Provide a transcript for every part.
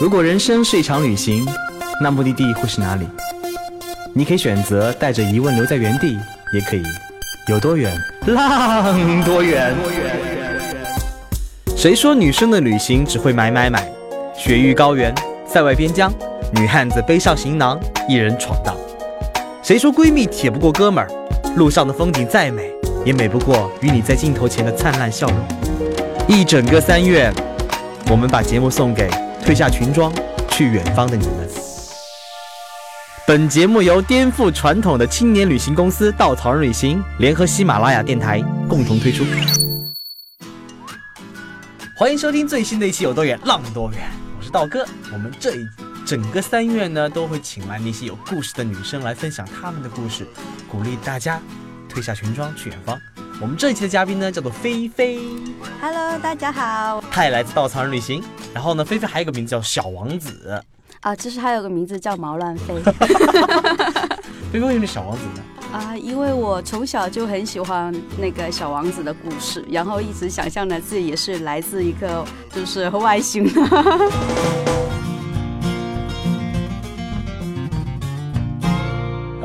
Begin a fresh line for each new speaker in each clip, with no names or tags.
如果人生是一场旅行，那目的地会是哪里？你可以选择带着疑问留在原地，也可以有多远浪多远。谁说女生的旅行只会买买买？雪域高原，塞外边疆，女汉子背上行囊，一人闯荡。谁说闺蜜铁不过哥们儿？路上的风景再美，也美不过与你在镜头前的灿烂笑容。一整个三月，我们把节目送给。褪下裙装去远方的你们。本节目由颠覆传统的青年旅行公司稻草人旅行联合喜马拉雅电台共同推出。欢迎收听最新的一期《有多远浪多远》，我是道哥。我们这一整个三月呢，都会请来那些有故事的女生来分享她们的故事，鼓励大家褪下裙装去远方。我们这一期的嘉宾呢，叫做菲菲。
Hello，大家好。
他也来自稻草人旅行。然后呢，菲菲还有个名字叫小王子。
啊，其实还有个名字叫毛乱飞。
菲菲为什么小王子呢？
啊，因为我从小就很喜欢那个小王子的故事，然后一直想象呢自己也是来自一个就是外星。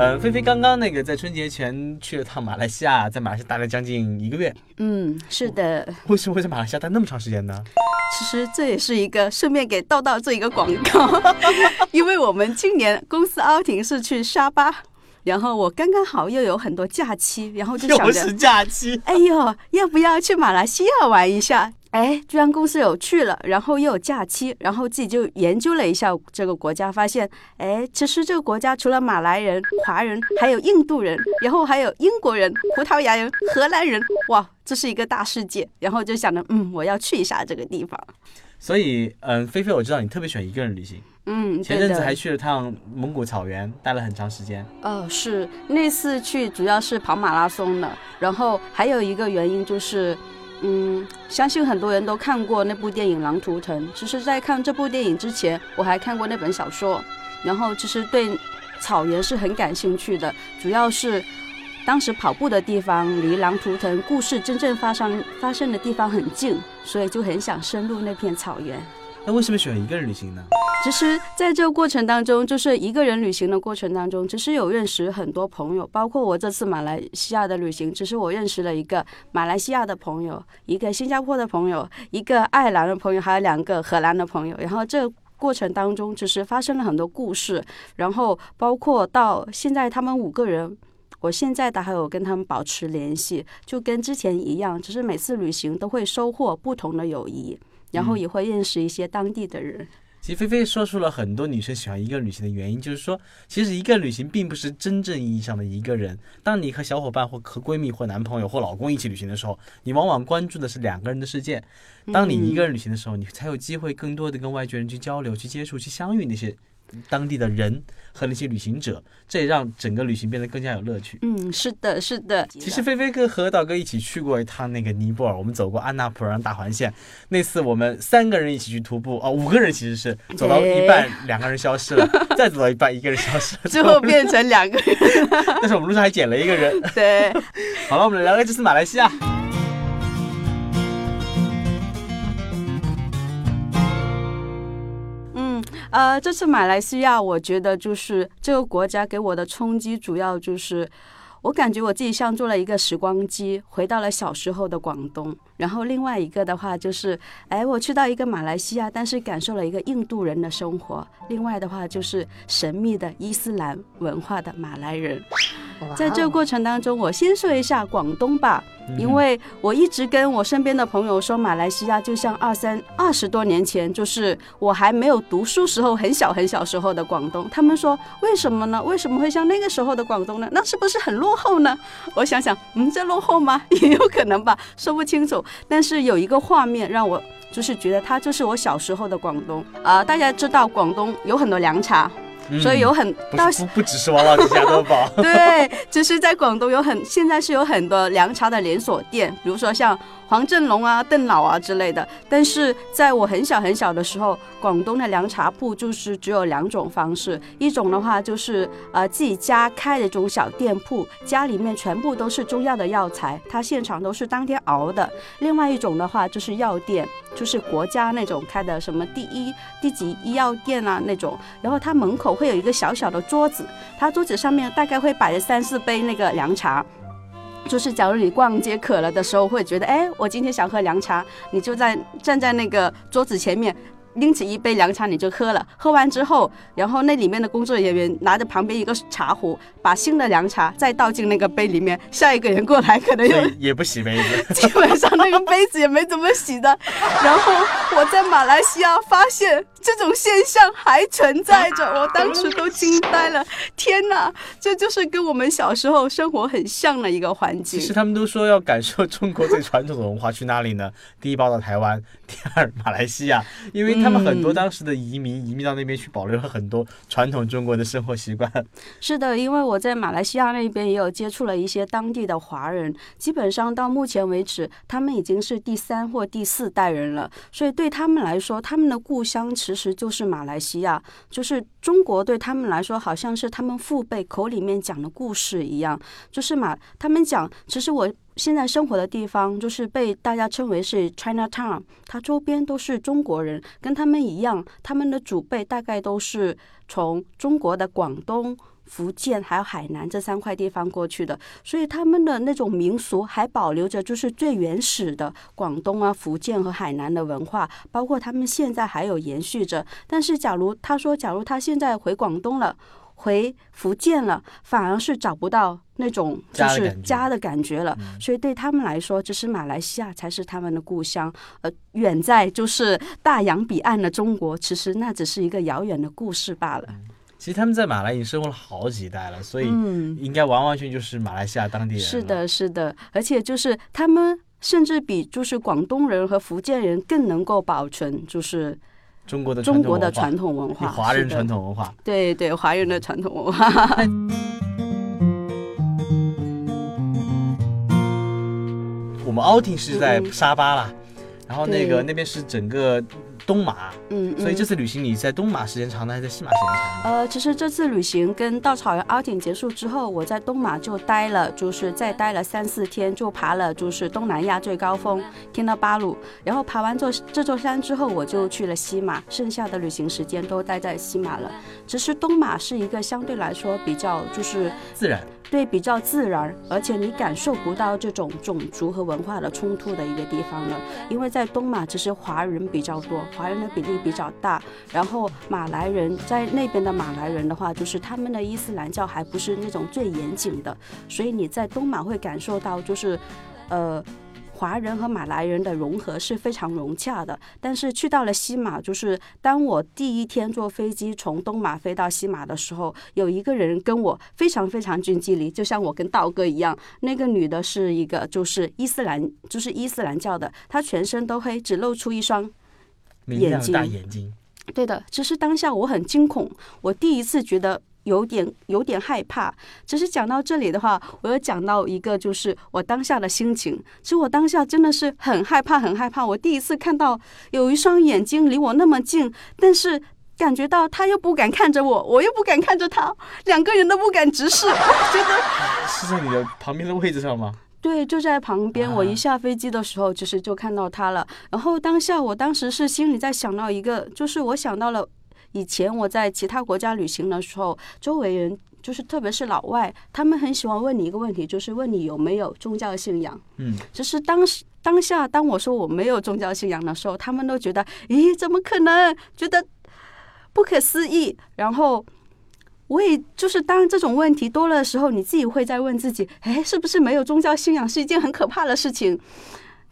嗯，菲菲刚刚那个在春节前去了趟马来西亚，在马来西亚待了将近一个月。
嗯，是的。
为什么会在马来西亚待那么长时间呢？
其实这也是一个顺便给道道做一个广告，因为我们今年公司 outing 是去沙巴，然后我刚刚好又有很多假期，然后就想
着假期，
哎呦，要不要去马来西亚玩一下？哎，居然公司有去了，然后又有假期，然后自己就研究了一下这个国家，发现，哎，其实这个国家除了马来人、华人，还有印度人，然后还有英国人、葡萄牙人、荷兰人，哇，这是一个大世界。然后就想着，嗯，我要去一下这个地方。
所以，嗯，菲菲，我知道你特别喜欢一个人旅行。
嗯，
前阵子还去了趟蒙古草原，待了很长时间。
哦，是那次去主要是跑马拉松的，然后还有一个原因就是。嗯，相信很多人都看过那部电影《狼图腾》。其实，在看这部电影之前，我还看过那本小说，然后其实对草原是很感兴趣的。主要是当时跑步的地方离《狼图腾》故事真正发生发生的地方很近，所以就很想深入那片草原。
那为什么选一个人旅行呢？
其实，在这个过程当中，就是一个人旅行的过程当中，其实有认识很多朋友，包括我这次马来西亚的旅行，只是我认识了一个马来西亚的朋友，一个新加坡的朋友，一个爱尔兰的朋友，还有两个荷兰的朋友。然后这过程当中，就是发生了很多故事，然后包括到现在他们五个人，我现在的还有跟他们保持联系，就跟之前一样，只是每次旅行都会收获不同的友谊。然后也会认识一些当地的人。
其实菲菲说出了很多女生喜欢一个人旅行的原因，就是说，其实一个人旅行并不是真正意义上的一个人。当你和小伙伴或和闺蜜或男朋友或老公一起旅行的时候，你往往关注的是两个人的世界。当你一个人旅行的时候，你才有机会更多的跟外界人去交流、去接触、去相遇那些。当地的人和那些旅行者，这也让整个旅行变得更加有乐趣。
嗯，是的，是的。
其实菲菲哥和道哥一起去过一趟那个尼泊尔，我们走过安纳普尔大环线。那次我们三个人一起去徒步，哦，五个人其实是走到一半，两个人消失了，再走到一半，一个人消失了，
最后变成两个人。
但是我们路上还捡了一个人。
对。
好了，我们来聊聊这次马来西亚。
呃，这次马来西亚，我觉得就是这个国家给我的冲击，主要就是。我感觉我自己像坐了一个时光机，回到了小时候的广东。然后另外一个的话就是，哎，我去到一个马来西亚，但是感受了一个印度人的生活。另外的话就是神秘的伊斯兰文化的马来人。在这个过程当中，我先说一下广东吧，因为我一直跟我身边的朋友说，马来西亚就像二三二十多年前，就是我还没有读书时候很小很小时候的广东。他们说为什么呢？为什么会像那个时候的广东呢？那是不是很落？后呢？我想想，嗯，这落后吗？也有可能吧，说不清楚。但是有一个画面让我就是觉得它就是我小时候的广东啊！大家知道广东有很多凉茶。所以有很
到不不只是王老吉家多宝，
对，就是在广东有很现在是有很多凉茶的连锁店，比如说像黄振龙啊、邓老啊之类的。但是在我很小很小的时候，广东的凉茶铺就是只有两种方式，一种的话就是呃自己家开的这种小店铺，家里面全部都是中药的药材，它现场都是当天熬的；另外一种的话就是药店。就是国家那种开的什么第一第几医药店啊那种，然后它门口会有一个小小的桌子，它桌子上面大概会摆着三四杯那个凉茶。就是假如你逛街渴了的时候，会觉得，哎，我今天想喝凉茶，你就在站在那个桌子前面。拎起一杯凉茶你就喝了，喝完之后，然后那里面的工作人员拿着旁边一个茶壶，把新的凉茶再倒进那个杯里面。下一个人过来可能又
也不洗杯子，
基本上那个杯子也没怎么洗的。然后我在马来西亚发现这种现象还存在着，我当时都惊呆了。天哪，这就是跟我们小时候生活很像的一个环境。
其实他们都说要感受中国最传统的文化，去哪里呢？第一报到台湾，第二马来西亚，因为。他们很多当时的移民移民到那边去，保留了很多传统中国的生活习惯。
是的，因为我在马来西亚那边也有接触了一些当地的华人，基本上到目前为止，他们已经是第三或第四代人了。所以对他们来说，他们的故乡其其实就是马来西亚，就是中国对他们来说，好像是他们父辈口里面讲的故事一样。就是马，他们讲，其实我。现在生活的地方就是被大家称为是 China Town，它周边都是中国人，跟他们一样，他们的祖辈大概都是从中国的广东、福建还有海南这三块地方过去的，所以他们的那种民俗还保留着，就是最原始的广东啊、福建和海南的文化，包括他们现在还有延续着。但是，假如他说，假如他现在回广东了。回福建了，反而是找不到那种就是家的感觉了。所以对他们来说，只是马来西亚才是他们的故乡。呃，远在就是大洋彼岸的中国，其实那只是一个遥远的故事罢了。
其实他们在马来已经生活了好几代了，所以应该完完全就是马来西亚当地人。
是的，是的，而且就是他们甚至比就是广东人和福建人更能够保存就是。
中国的
中国的传统文化，
华人传统文化，
对对，华人的传统文化。
我们 outing 是在沙巴啦，然后那个那边是整个。东马，嗯，所以这次旅行你在东马时间长呢，还是在西马时间长？
呃，其实这次旅行跟稻草人 outing 结束之后，我在东马就待了，就是再待了三四天，就爬了就是东南亚最高峰天纳巴鲁，然后爬完座这座山之后，我就去了西马，剩下的旅行时间都待在西马了。其实东马是一个相对来说比较就是
自然。
对，比较自然，而且你感受不到这种种族和文化的冲突的一个地方了。因为在东马，其实华人比较多，华人的比例比较大。然后马来人在那边的马来人的话，就是他们的伊斯兰教还不是那种最严谨的，所以你在东马会感受到就是，呃。华人和马来人的融合是非常融洽的，但是去到了西马，就是当我第一天坐飞机从东马飞到西马的时候，有一个人跟我非常非常近距离，就像我跟道哥一样。那个女的是一个就是伊斯兰，就是伊斯兰教的，她全身都黑，只露出一双眼睛。
大眼睛。
对的，只是当下我很惊恐，我第一次觉得。有点有点害怕。只是讲到这里的话，我又讲到一个，就是我当下的心情。其实我当下真的是很害怕，很害怕。我第一次看到有一双眼睛离我那么近，但是感觉到他又不敢看着我，我又不敢看着他，两个人都不敢直视。觉 得
是在你的旁边的位置上吗？
对，就在旁边。我一下飞机的时候，其实就看到他了。然后当下，我当时是心里在想到一个，就是我想到了。以前我在其他国家旅行的时候，周围人就是特别是老外，他们很喜欢问你一个问题，就是问你有没有宗教信仰。
嗯，
就是当时当下，当我说我没有宗教信仰的时候，他们都觉得，咦，怎么可能？觉得不可思议。然后我也就是当这种问题多了的时候，你自己会在问自己，哎，是不是没有宗教信仰是一件很可怕的事情？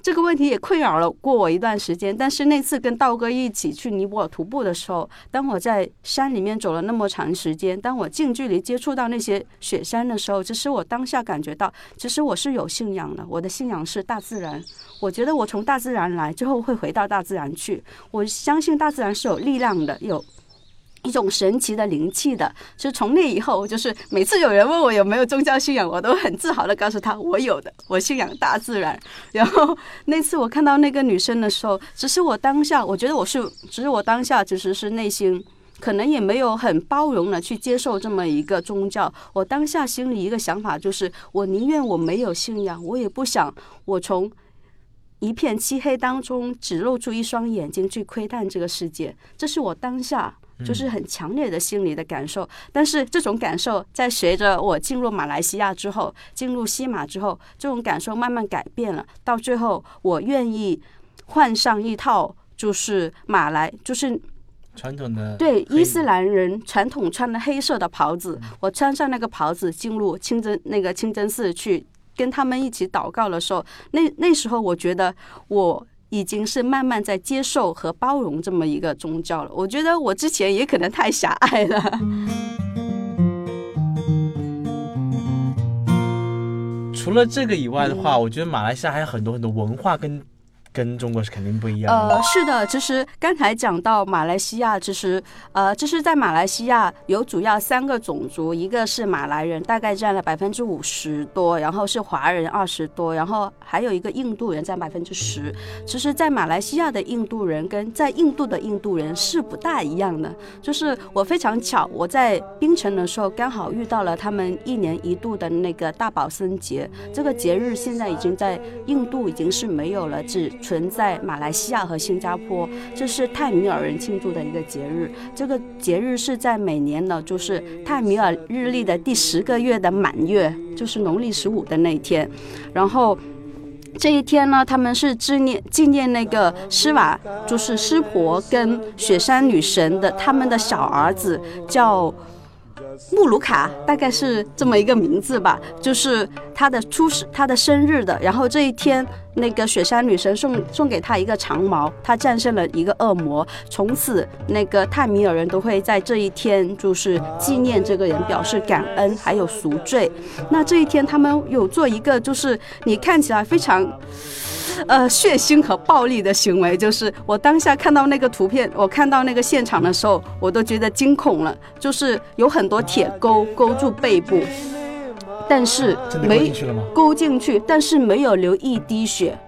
这个问题也困扰了过我一段时间，但是那次跟道哥一起去尼泊尔徒步的时候，当我在山里面走了那么长时间，当我近距离接触到那些雪山的时候，其实我当下感觉到，其实我是有信仰的，我的信仰是大自然。我觉得我从大自然来，之后会回到大自然去。我相信大自然是有力量的，有。一种神奇的灵气的，就从那以后，就是每次有人问我有没有宗教信仰，我都很自豪的告诉他我有的，我信仰大自然。然后那次我看到那个女生的时候，只是我当下，我觉得我是，只是我当下其实是内心可能也没有很包容的去接受这么一个宗教。我当下心里一个想法就是，我宁愿我没有信仰，我也不想我从。一片漆黑当中，只露出一双眼睛去窥探这个世界。这是我当下就是很强烈的心理的感受。但是这种感受在随着我进入马来西亚之后，进入西马之后，这种感受慢慢改变了。到最后，我愿意换上一套就是马来，就是
传统的
对伊斯兰人传统穿的黑色的袍子，我穿上那个袍子进入清真那个清真寺去。跟他们一起祷告的时候，那那时候我觉得我已经是慢慢在接受和包容这么一个宗教了。我觉得我之前也可能太狭隘了。
除了这个以外的话，我觉得马来西亚还有很多很多文化跟。跟中国是肯定不一样。
呃，是的，其实刚才讲到马来西亚，其实呃，就是在马来西亚有主要三个种族，一个是马来人，大概占了百分之五十多，然后是华人二十多，然后还有一个印度人占百分之十。其实，在马来西亚的印度人跟在印度的印度人是不大一样的。就是我非常巧，我在槟城的时候刚好遇到了他们一年一度的那个大宝森节，这个节日现在已经在印度已经是没有了，只。存在马来西亚和新加坡，这是泰米尔人庆祝的一个节日。这个节日是在每年呢，就是泰米尔日历的第十个月的满月，就是农历十五的那一天。然后这一天呢，他们是纪念纪念那个施瓦，就是湿婆跟雪山女神的他们的小儿子叫。穆鲁卡大概是这么一个名字吧，就是他的出世，他的生日的。然后这一天，那个雪山女神送送给他一个长矛，他战胜了一个恶魔。从此，那个泰米尔人都会在这一天就是纪念这个人，表示感恩，还有赎罪。那这一天，他们有做一个，就是你看起来非常。呃，血腥和暴力的行为，就是我当下看到那个图片，我看到那个现场的时候，我都觉得惊恐了。就是有很多铁钩勾住背部，但是没勾进去，但是没有流一滴血。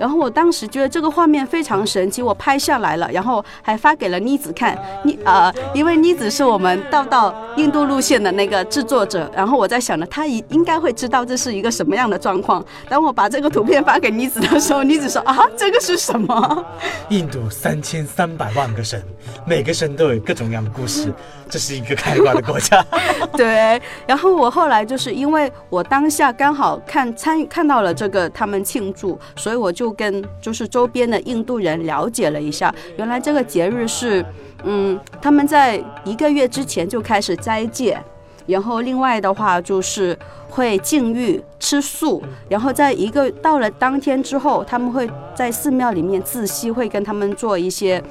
然后我当时觉得这个画面非常神奇，我拍下来了，然后还发给了妮子看。妮呃，因为妮子是我们到到印度路线的那个制作者，然后我在想呢，他应应该会知道这是一个什么样的状况。当我把这个图片发给妮子的时候，妮子说啊，这个是什么？
印度三千三百万个神，每个神都有各种各样的故事，这是一个开挂的国家。
对。然后我后来就是因为我当下刚好看参与看到了这个他们庆祝，所以我跟就是周边的印度人了解了一下，原来这个节日是，嗯，他们在一个月之前就开始斋戒，然后另外的话就是会禁欲吃素，然后在一个到了当天之后，他们会在寺庙里面自息，会跟他们做一些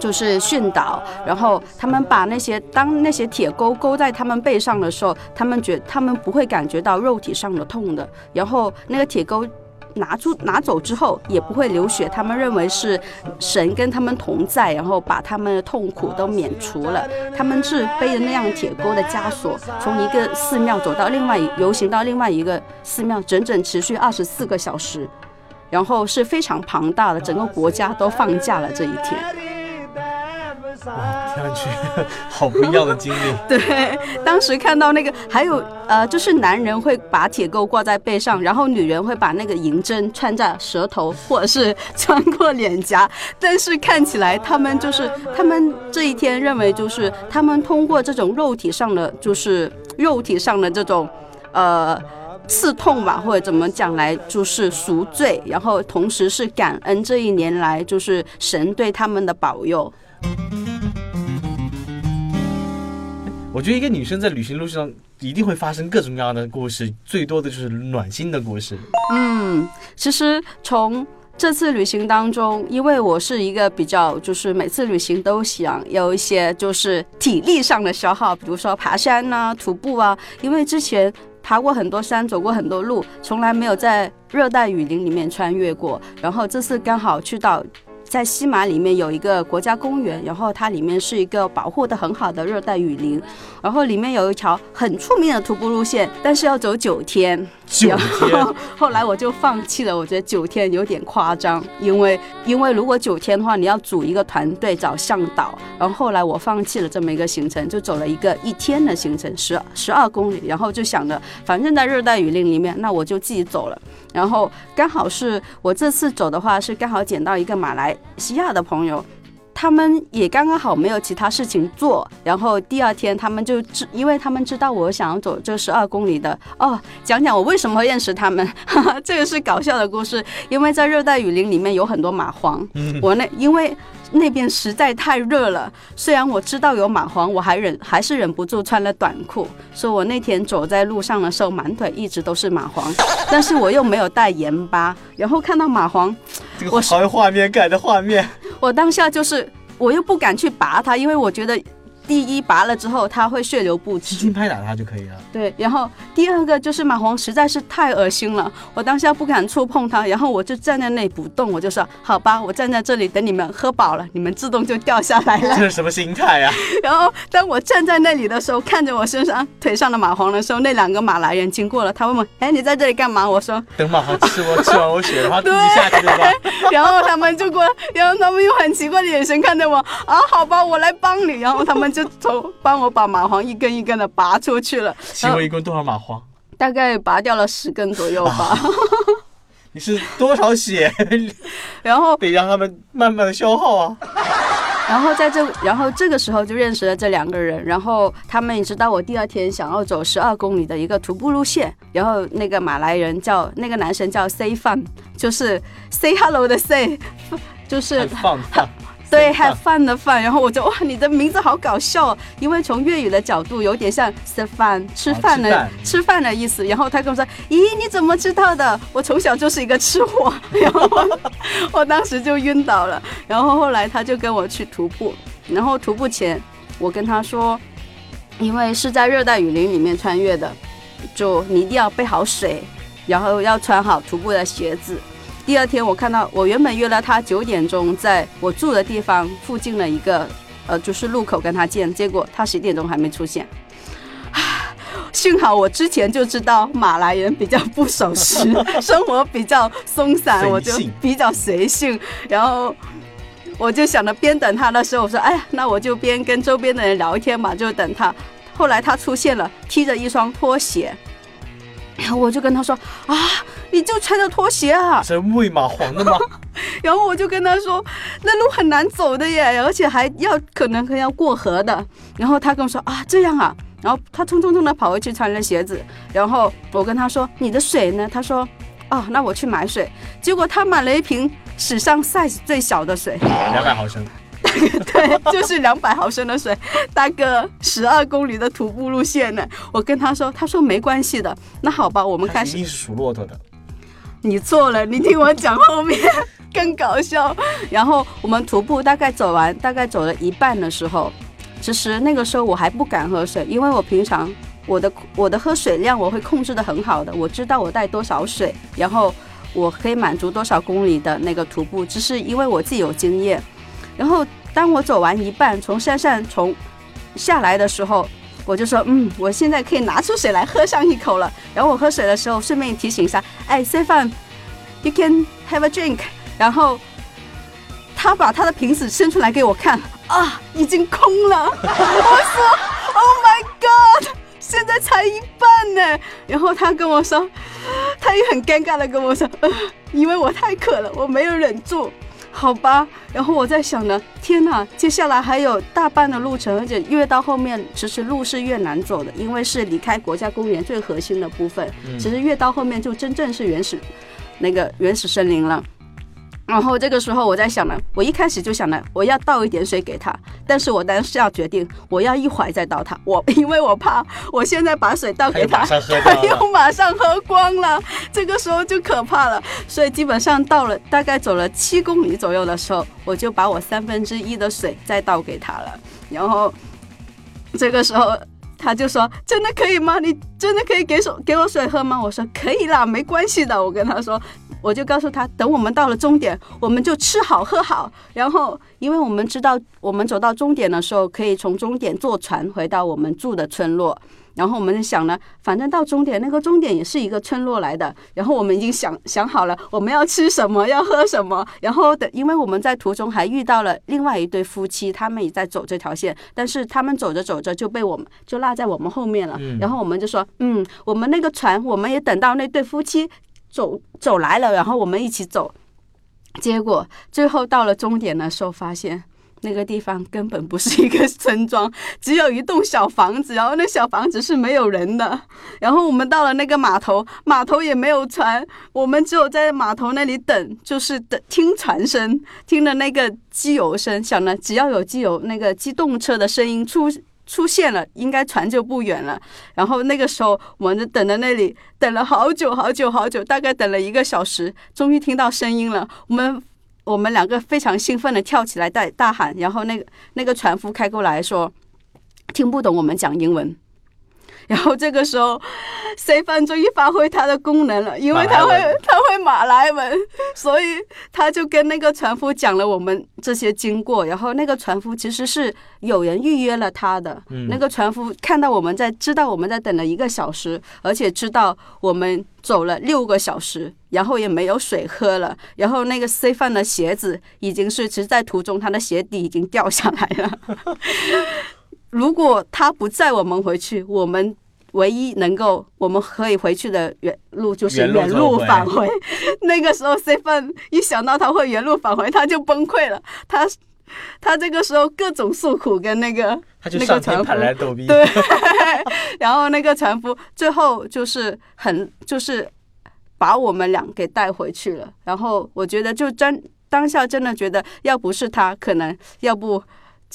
就是训导，然后他们把那些当那些铁钩勾在他们背上的时候，他们觉他们不会感觉到肉体上的痛的，然后那个铁钩。拿出拿走之后也不会流血，他们认为是神跟他们同在，然后把他们的痛苦都免除了。他们是背着那样铁钩的枷锁，从一个寺庙走到另外游行到另外一个寺庙，整整持续二十四个小时，然后是非常庞大的，整个国家都放假了这一天。
哇，听上去好不一样的经历。
对，当时看到那个，还有呃，就是男人会把铁钩挂在背上，然后女人会把那个银针穿在舌头或者是穿过脸颊。但是看起来他们就是他们这一天认为就是他们通过这种肉体上的就是肉体上的这种呃刺痛吧，或者怎么讲来就是赎罪，然后同时是感恩这一年来就是神对他们的保佑。
我觉得一个女生在旅行路上一定会发生各种各样的故事，最多的就是暖心的故事。
嗯，其实从这次旅行当中，因为我是一个比较就是每次旅行都想有一些就是体力上的消耗，比如说爬山啊、徒步啊。因为之前爬过很多山，走过很多路，从来没有在热带雨林里面穿越过。然后这次刚好去到。在西马里面有一个国家公园，然后它里面是一个保护的很好的热带雨林，然后里面有一条很出名的徒步路线，但是要走九天，
九
然
天
后 后来我就放弃了，我觉得九天有点夸张，因为因为如果九天的话，你要组一个团队找向导，然后后来我放弃了这么一个行程，就走了一个一天的行程，十十二公里，然后就想着反正在热带雨林里面，那我就自己走了。然后刚好是我这次走的话，是刚好捡到一个马来西亚的朋友。他们也刚刚好没有其他事情做，然后第二天他们就知，因为他们知道我想要走这十二公里的哦，讲讲我为什么会认识他们，哈哈，这个是搞笑的故事，因为在热带雨林里面有很多蚂蟥，我那因为那边实在太热了，虽然我知道有蚂蟥，我还忍还是忍不住穿了短裤，所以我那天走在路上的时候，满腿一直都是蚂蟥，但是我又没有带盐巴，然后看到蚂蟥，
这个好有画面感的画面。
我当下就是我又不敢去拔它，因为我觉得第一拔了之后它会血流不止，
轻轻拍打它就可以了。
对，然后第二个就是蚂蟥实在是太恶心了，我当下不敢触碰它，然后我就站在那里不动，我就说好吧，我站在这里等你们喝饱了，你们自动就掉下来了。
这 是什么心态呀、
然后当我站在那里的时候，看着我身上腿上的蚂蟥的时候，那两个马来人经过了，他问我，哎，你在这里干嘛？我说，
等蚂蟥吃我吃完我血，然后自己下去 对吧？
然后他们就过来，然后他们用很奇怪的眼神看着我，啊，好吧，我来帮你。然后他们就从帮我把蚂蟥一根一根的拔出去了，
请问一共多少蚂蟥？
大概拔掉了十根左右吧。
你是多少血？
然后
得让他们慢慢的消耗啊。
然后在这，然后这个时候就认识了这两个人，然后他们也知道我第二天想要走十二公里的一个徒步路线，然后那个马来人叫那个男生叫 Say Fun，就是 Say Hello 的 Say，就是
放放。
对 have fun 的 fun，然后我就哇，你的名字好搞笑哦，因为从粤语的角度有点像吃饭吃饭的、
哦
吃饭的意思。然后他跟我说，咦，你怎么知道的？我从小就是一个吃货。然后我当时就晕倒了。然后后来他就跟我去徒步，然后徒步前我跟他说，因为是在热带雨林里面穿越的，就你一定要备好水，然后要穿好徒步的鞋子。第二天我看到，我原本约了他九点钟在我住的地方附近的一个呃就是路口跟他见，结果他十点钟还没出现。幸好我之前就知道马来人比较不守时，生活比较松散，我就比较随性，然后。我就想着边等他的时候，我说：“哎呀，那我就边跟周边的人聊天嘛，就等他。”后来他出现了，踢着一双拖鞋，然后我就跟他说：“啊，你就穿着拖鞋啊？”
是喂蚂蟥的吗？
然后我就跟他说，那路很难走的耶，而且还要可能可能要过河的。然后他跟我说啊，这样啊。然后他匆匆匆的跑回去穿了鞋子。然后我跟他说，你的水呢？他说，哦，那我去买水。结果他买了一瓶史上 size 最小的水，
两百毫升。
对，就是两百毫升的水，大个十二公里的徒步路线呢。我跟他说，他说没关系的。那好吧，我们开始
是属骆驼的。
你错了，你听我讲后面更搞笑。然后我们徒步大概走完，大概走了一半的时候，其实那个时候我还不敢喝水，因为我平常我的我的喝水量我会控制的很好的，我知道我带多少水，然后我可以满足多少公里的那个徒步，只是因为我自己有经验。然后当我走完一半，从山上从下来的时候，我就说，嗯，我现在可以拿出水来喝上一口了。然后我喝水的时候，顺便提醒一下，哎，Stefan，you can have a drink。然后他把他的瓶子伸出来给我看，啊，已经空了。我说，Oh my God，现在才一半呢。然后他跟我说，他也很尴尬的跟我说，呃，因为我太渴了，我没有忍住。好吧，然后我在想呢，天哪，接下来还有大半的路程，而且越到后面，其实路是越难走的，因为是离开国家公园最核心的部分。其实越到后面就真正是原始，那个原始森林了。然后这个时候我在想呢，我一开始就想呢，我要倒一点水给他，但是我当时要决定，我要一会儿再倒他，我因为我怕我现在把水倒给他，
他又马上喝
光了，这个时候就可怕了。所以基本上到了大概走了七公里左右的时候，我就把我三分之一的水再倒给他了，然后这个时候。他就说：“真的可以吗？你真的可以给手给我水喝吗？”我说：“可以啦，没关系的。”我跟他说，我就告诉他，等我们到了终点，我们就吃好喝好。然后，因为我们知道，我们走到终点的时候，可以从终点坐船回到我们住的村落。然后我们就想呢，反正到终点那个终点也是一个村落来的。然后我们已经想想好了，我们要吃什么，要喝什么。然后等，因为我们在途中还遇到了另外一对夫妻，他们也在走这条线，但是他们走着走着就被我们就落在我们后面了。然后我们就说，嗯，我们那个船，我们也等到那对夫妻走走来了，然后我们一起走。结果最后到了终点的时候，发现。那个地方根本不是一个村庄，只有一栋小房子，然后那小房子是没有人的。然后我们到了那个码头，码头也没有船，我们只有在码头那里等，就是等听船声，听着那个机油声，想呢只要有机油那个机动车的声音出出现了，应该船就不远了。然后那个时候我们就等在那里，等了好久好久好久，大概等了一个小时，终于听到声音了。我们。我们两个非常兴奋的跳起来，大大喊，然后那个那个船夫开过来说，听不懂我们讲英文。然后这个时候，C 范终于发挥他的功能了，因为他会他会马来文，所以他就跟那个船夫讲了我们这些经过。然后那个船夫其实是有人预约了他的，那个船夫看到我们在，知道我们在等了一个小时，而且知道我们走了六个小时，然后也没有水喝了。然后那个 C 范的鞋子已经是，其实在途中他的鞋底已经掉下来了。如果他不载我们回去，我们唯一能够我们可以回去的原路就是原路返回。那个时候，C 范一想到他会原路返回，他就崩溃了。他他这个时候各种诉苦，跟那个那个船夫对，然后那个船夫最后就是很就是把我们俩给带回去了。然后我觉得就真当下真的觉得，要不是他，可能要不。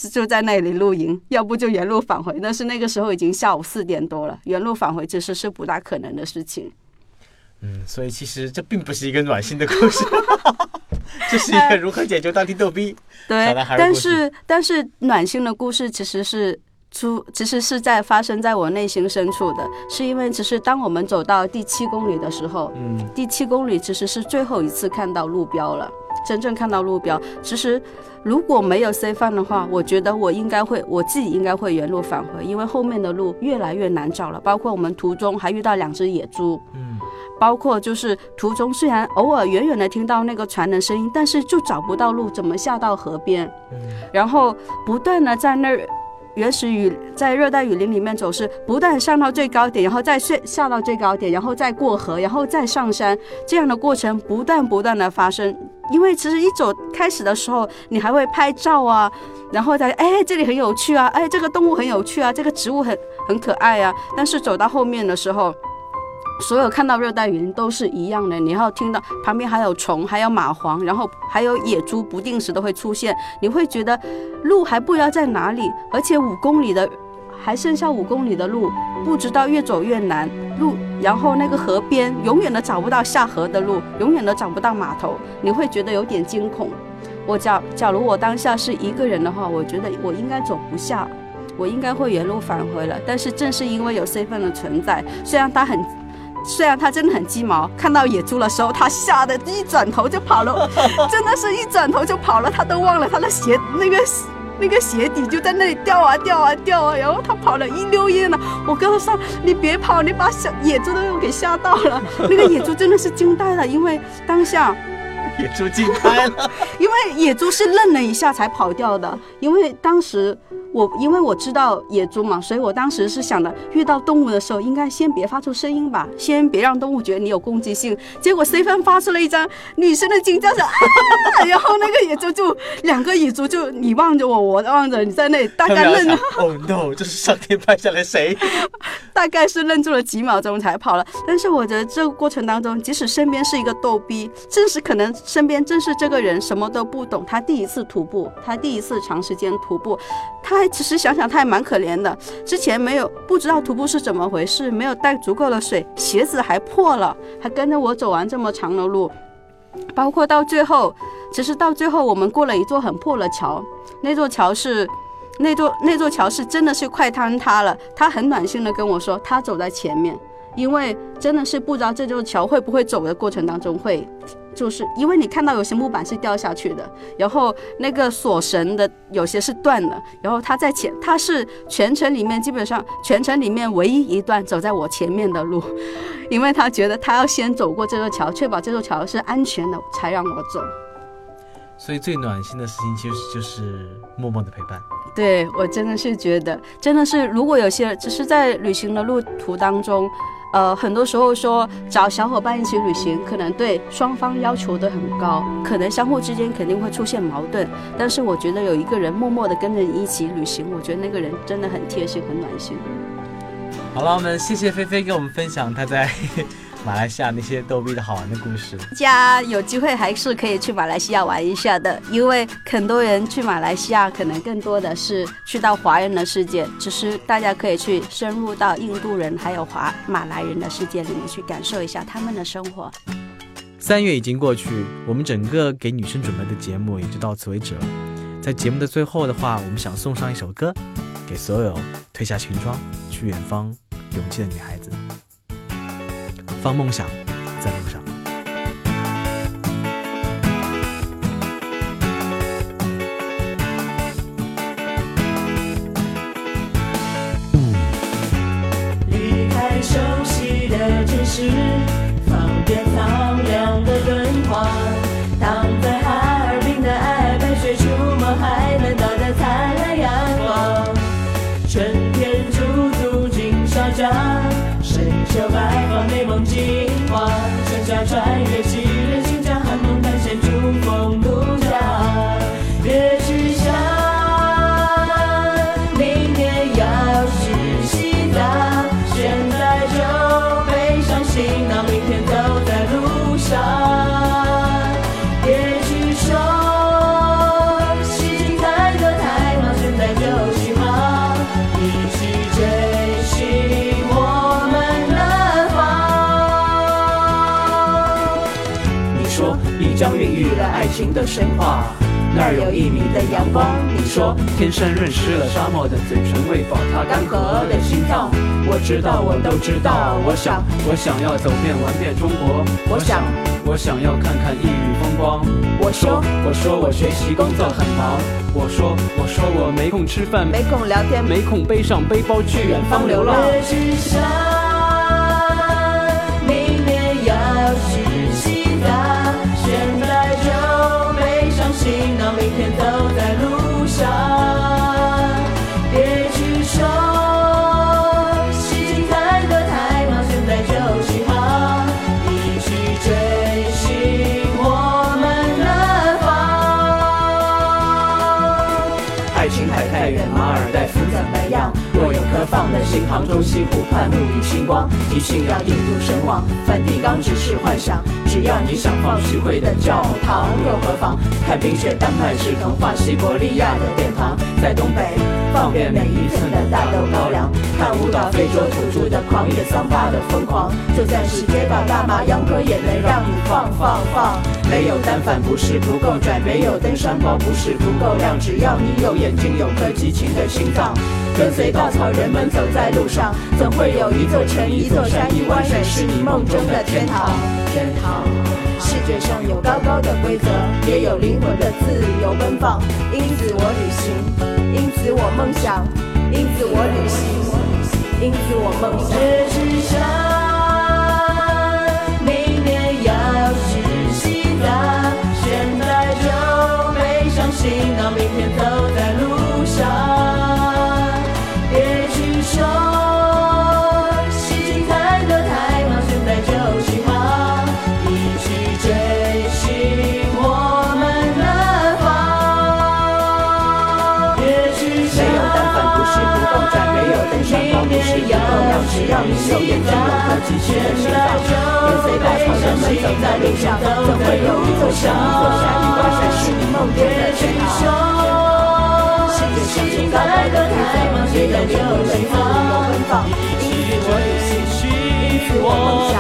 就在那里露营，要不就原路返回。但是那个时候已经下午四点多了，原路返回其实是不大可能的事情。
嗯，所以其实这并不是一个暖心的故事，这是一个如何解决当地逗逼
对，但是但是暖心的故事其实是出，其实是在发生在我内心深处的，是因为其实当我们走到第七公里的时候，嗯，第七公里其实是最后一次看到路标了。真正看到路标，其实如果没有 C 范的话，我觉得我应该会，我自己应该会原路返回，因为后面的路越来越难找了。包括我们途中还遇到两只野猪，嗯，包括就是途中虽然偶尔远远的听到那个船的声音，但是就找不到路，怎么下到河边？嗯，然后不断的在那儿。原始雨在热带雨林里面走，是不断上到最高点，然后再下下到最高点，然后再过河，然后再上山，这样的过程不断不断的发生。因为其实一走开始的时候，你还会拍照啊，然后再哎这里很有趣啊，哎这个动物很有趣啊，这个植物很很可爱啊。但是走到后面的时候，所有看到热带雨林都是一样的，你要听到旁边还有虫，还有蚂蟥，然后还有野猪，不定时都会出现，你会觉得路还不知道在哪里，而且五公里的还剩下五公里的路，不知道越走越难路，然后那个河边永远都找不到下河的路，永远都找不到码头，你会觉得有点惊恐。我假假如我当下是一个人的话，我觉得我应该走不下，我应该会原路返回了。但是正是因为有 C 份的存在，虽然他很。虽然他真的很鸡毛，看到野猪的时候，他吓得一转头就跑了，真的是一转头就跑了，他都忘了他的鞋那个那个鞋底就在那里掉啊掉啊掉啊，然后他跑了一溜烟了。我跟他说：“你别跑，你把小野猪都给吓到了。”那个野猪真的是惊呆了，因为当下
野猪惊呆了，
因为野猪是愣了一下才跑掉的，因为当时。我因为我知道野猪嘛，所以我当时是想的，遇到动物的时候应该先别发出声音吧，先别让动物觉得你有攻击性。结果 C 分发出了一张女生的惊叫声，然后那个野猪就两个野猪就你望着我，我望着你在那里，大概愣了。
Oh no！这是上天派下来谁？
大概是愣住了几秒钟才跑了。但是我觉得这个过程当中，即使身边是一个逗逼，正是可能身边正是这个人什么都不懂，他第一次徒步，他第一次长时间徒步，他还。其实想想他还蛮可怜的，之前没有不知道徒步是怎么回事，没有带足够的水，鞋子还破了，还跟着我走完这么长的路，包括到最后，其实到最后我们过了一座很破的桥，那座桥是那座那座桥是真的是快坍塌了。他很暖心的跟我说，他走在前面。因为真的是不知道这座桥会不会走的过程当中会。就是因为你看到有些木板是掉下去的，然后那个锁绳的有些是断了，然后他在前，他是全程里面基本上全程里面唯一一段走在我前面的路，因为他觉得他要先走过这座桥，确保这座桥是安全的，才让我走。
所以最暖心的事情其实就是默默的陪伴。
对我真的是觉得，真的是如果有些只是在旅行的路途当中。呃，很多时候说找小伙伴一起旅行，可能对双方要求都很高，可能相互之间肯定会出现矛盾。但是我觉得有一个人默默的跟着你一起旅行，我觉得那个人真的很贴心、很暖心。
好了，我们谢谢菲菲跟我们分享她在。马来西亚那些逗逼的好玩的故事，
家有机会还是可以去马来西亚玩一下的，因为很多人去马来西亚可能更多的是去到华人的世界，只是大家可以去深入到印度人还有华马来人的世界里面去感受一下他们的生活。
三月已经过去，我们整个给女生准备的节目也就到此为止了。在节目的最后的话，我们想送上一首歌，给所有褪下裙装去远方勇气的女孩子。放梦想在路上。
将孕育了爱情的神话，那儿有一米的阳光。你说天山润湿了沙漠的嘴唇，喂饱它干涸的心脏。我知道，我都知道。我想，我想要走遍玩遍中国。我想，我想要看看异域风光。我说，我说我学习工作很忙。我说，我说我没空吃饭，
没空聊天，
没空背上背包去远方流浪。行囊，明天走在路上。别去说心情太多太忙，现在就起航，一起追寻我们南方。爱琴海太原马尔代夫怎么样？若有可放的心，杭州西湖畔沐浴星光，你信仰印度神话，梵蒂冈只是幻想。只要你想放许会的教堂又何妨？看冰雪丹麦是童话，西伯利亚的殿堂，在东北放遍每一寸的大豆高粱，看舞蹈非洲土著的狂野桑巴的疯狂，就算是街道大马秧歌也能让你放放放。没有单反不是不够拽，没有登山包不是不够亮，只要你有眼睛，有颗激情的心脏。跟随稻草人们走在路上，总会有一座城、一座山、一湾水是你梦中的天堂。天堂，世界上有高高的规则，也有灵魂的自由奔放。因此我旅行，因此我梦想，因此我旅行，因此我梦想。别去想，明天要去西藏，现在就背上行囊，明天你走遍千山万水，我陪你走过朝。走在路上，总会有一座山一座山，一是你梦中的天堂。世界上有高峰，有雪山，也有令人羡慕的。我，梦想，